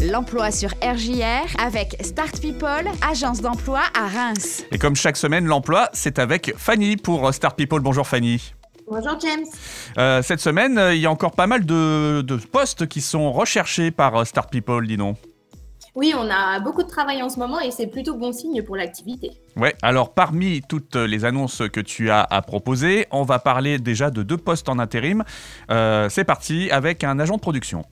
L'emploi sur RJR avec Start People, agence d'emploi à Reims. Et comme chaque semaine, l'emploi, c'est avec Fanny pour Start People. Bonjour Fanny. Bonjour James. Euh, cette semaine, il y a encore pas mal de, de postes qui sont recherchés par Start People, dis donc. Oui, on a beaucoup de travail en ce moment et c'est plutôt bon signe pour l'activité. Ouais, alors parmi toutes les annonces que tu as à proposer, on va parler déjà de deux postes en intérim. Euh, c'est parti avec un agent de production.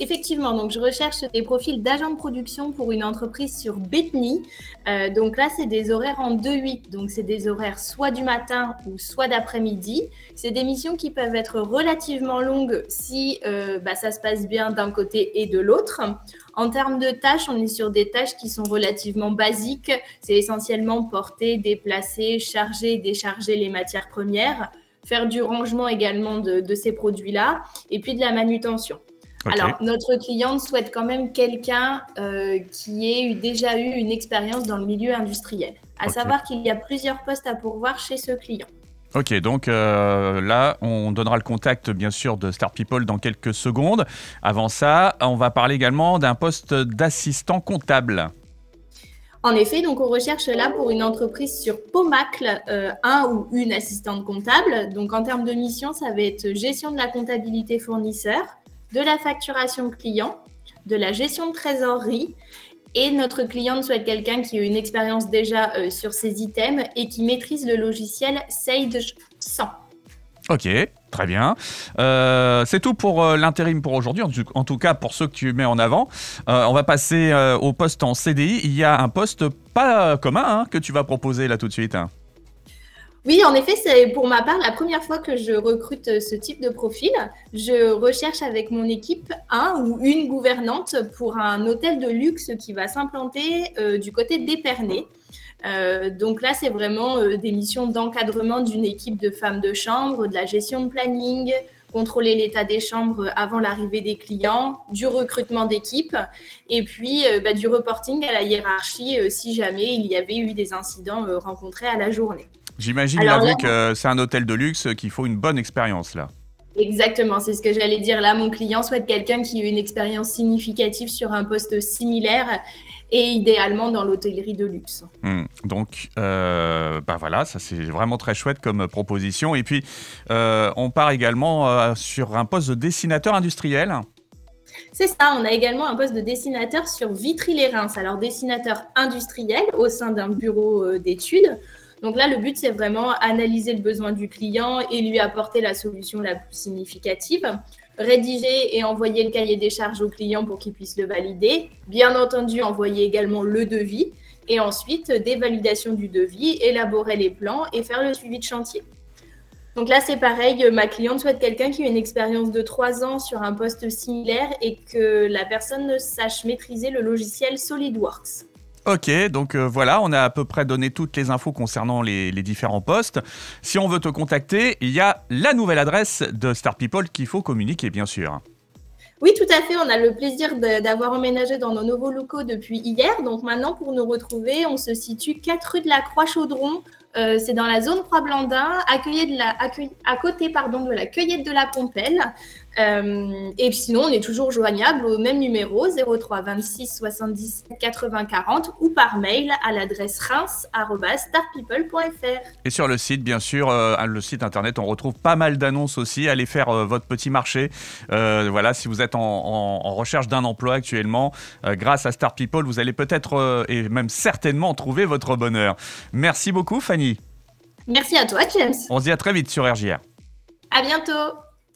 Effectivement, donc je recherche des profils d'agent de production pour une entreprise sur Bethany. Euh, donc là, c'est des horaires en 2-8. Donc c'est des horaires soit du matin ou soit d'après-midi. C'est des missions qui peuvent être relativement longues si euh, bah, ça se passe bien d'un côté et de l'autre. En termes de tâches, on est sur des tâches qui sont relativement basiques. C'est essentiellement porter, déplacer, charger, décharger les matières premières, faire du rangement également de ces produits-là, et puis de la manutention. Alors, notre cliente souhaite quand même quelqu'un euh, qui ait eu, déjà eu une expérience dans le milieu industriel. À savoir qu'il y a plusieurs postes à pourvoir chez ce client. Ok, donc euh, là, on donnera le contact bien sûr de Star People dans quelques secondes. Avant ça, on va parler également d'un poste d'assistant comptable. En effet, donc on recherche là pour une entreprise sur Pomacle euh, un ou une assistante comptable. Donc en termes de mission, ça va être gestion de la comptabilité fournisseur, de la facturation client, de la gestion de trésorerie. Et notre cliente souhaite quelqu'un qui a une expérience déjà euh, sur ces items et qui maîtrise le logiciel Sage 100. Ok, très bien. Euh, c'est tout pour euh, l'intérim pour aujourd'hui, en, tout cas pour ceux que tu mets en avant. on va passer au poste en CDI. Il y a un poste pas commun hein, que tu vas proposer là tout de suite. Oui, en effet, c'est pour ma part la première fois que je recrute euh, ce type de profil. Je recherche avec mon équipe un ou une gouvernante pour un hôtel de luxe qui va s'implanter euh, du côté d'Épernay. Euh, donc là, c'est vraiment des missions d'encadrement d'une équipe de femmes de chambre, de la gestion de planning, contrôler l'état des chambres avant l'arrivée des clients, du recrutement d'équipe et puis bah, du reporting à la hiérarchie si jamais il y avait eu des incidents rencontrés à la journée. J'imagine, là, vu que c'est un hôtel de luxe, qu'il faut une bonne expérience là. Exactement, c'est ce que j'allais dire. Là, mon client souhaite quelqu'un qui ait une expérience significative sur un poste similaire et idéalement dans l'hôtellerie de luxe. Hmm. Donc, euh, bah voilà, ça c'est vraiment très chouette comme proposition. Et puis, euh, on part également euh, sur un poste de dessinateur industriel. C'est ça, on a également un poste de dessinateur sur Vitry-les-Reims. Alors, dessinateur industriel au sein d'un bureau d'études. Donc là, le but, c'est vraiment analyser le besoin du client et lui apporter la solution la plus significative. Rédiger et envoyer le cahier des charges au client pour qu'il puisse le valider. Bien entendu, envoyer également le devis. Et ensuite, des validations du devis, élaborer les plans et faire le suivi de chantier. Donc là, c'est pareil, ma cliente souhaite quelqu'un qui a une expérience de trois ans sur un poste similaire et que la personne sache maîtriser le logiciel SolidWorks. Ok, donc euh, voilà, on a à peu près donné toutes les infos concernant les, différents postes. Si on veut te contacter, il y a la nouvelle adresse de Star People qu'il faut communiquer, bien sûr. Oui, tout à fait. On a le plaisir d'avoir emménagé dans nos nouveaux locaux depuis hier. Donc maintenant, pour nous retrouver, on se situe 4 rue de la Croix-Chaudron. Euh, c'est dans la zone Croix-Blandin, à côté pardon, de la cueillette de la Pompelle. Euh, et sinon, on est toujours joignable au même numéro 03 26 77 80 40 ou par mail à l'adresse reims.starpeople.fr. Et sur le site, bien sûr, euh, le site internet, on retrouve pas mal d'annonces aussi. Allez faire euh, votre petit marché. voilà, si vous êtes en, recherche d'un emploi actuellement, grâce à Star People, vous allez peut-être et même certainement trouver votre bonheur. Merci beaucoup, Fanny. Merci à toi, James. On se dit à très vite sur RJR. À bientôt.